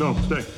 No, stay.